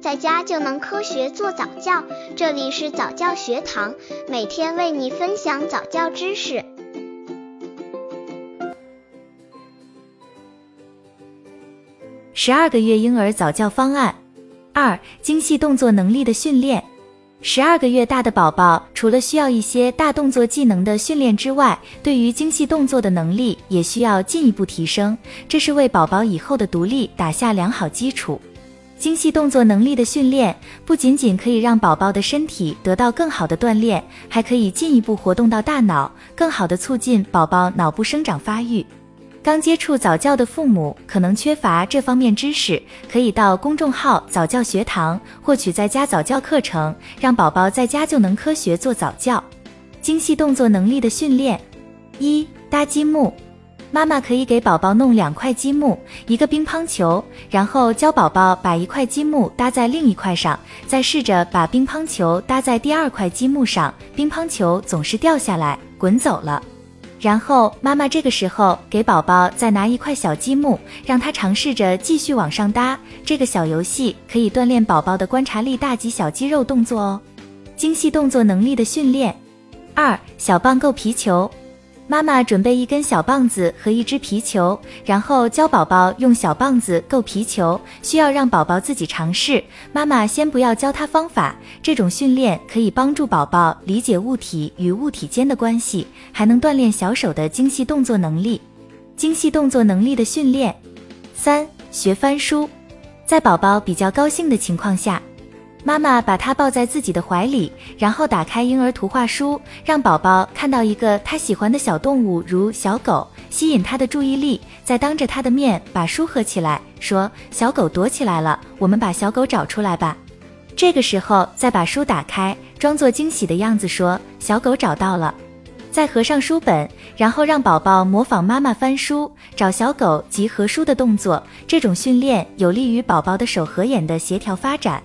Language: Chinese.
在家就能科学做早教。这里是早教学堂，每天为你分享早教知识。十二个月婴儿早教方案二：精细动作能力的训练。十二个月大的宝宝，除了需要一些大动作技能的训练之外，对于精细动作的能力也需要进一步提升，这是为宝宝以后的独立打下良好基础。精细动作能力的训练不仅仅可以让宝宝的身体得到更好的锻炼，还可以进一步活动到大脑，更好的促进宝宝脑部生长发育。刚接触早教的父母可能缺乏这方面知识，可以到公众号早教学堂获取在家早教课程，让宝宝在家就能科学做早教。精细动作能力的训练：一、搭积木。妈妈可以给宝宝弄两块积木，一个乒乓球，然后教宝宝把一块积木搭在另一块上，再试着把乒乓球搭在第二块积木上，乒乓球总是掉下来滚走了。然后妈妈这个时候给宝宝再拿一块小积木，让他尝试着继续往上搭。这个小游戏可以锻炼宝宝的观察力、大及小肌肉动作哦。精细动作能力的训练。二、小棒够皮球。妈妈准备一根小棒子和一只皮球，然后教宝宝用小棒子够皮球，需要让宝宝自己尝试。妈妈先不要教他方法，这种训练可以帮助宝宝理解物体与物体间的关系，还能锻炼小手的精细动作能力。精细动作能力的训练。三、学翻书，在宝宝比较高兴的情况下。妈妈把他抱在自己的怀里，然后打开婴儿图画书，让宝宝看到一个他喜欢的小动物，如小狗，吸引他的注意力。再当着他的面把书合起来，说：“小狗躲起来了，我们把小狗找出来吧。”这个时候再把书打开，装作惊喜的样子说：“小狗找到了。”再合上书本，然后让宝宝模仿妈妈翻书、找小狗及合书的动作。这种训练有利于宝宝的手和眼的协调发展。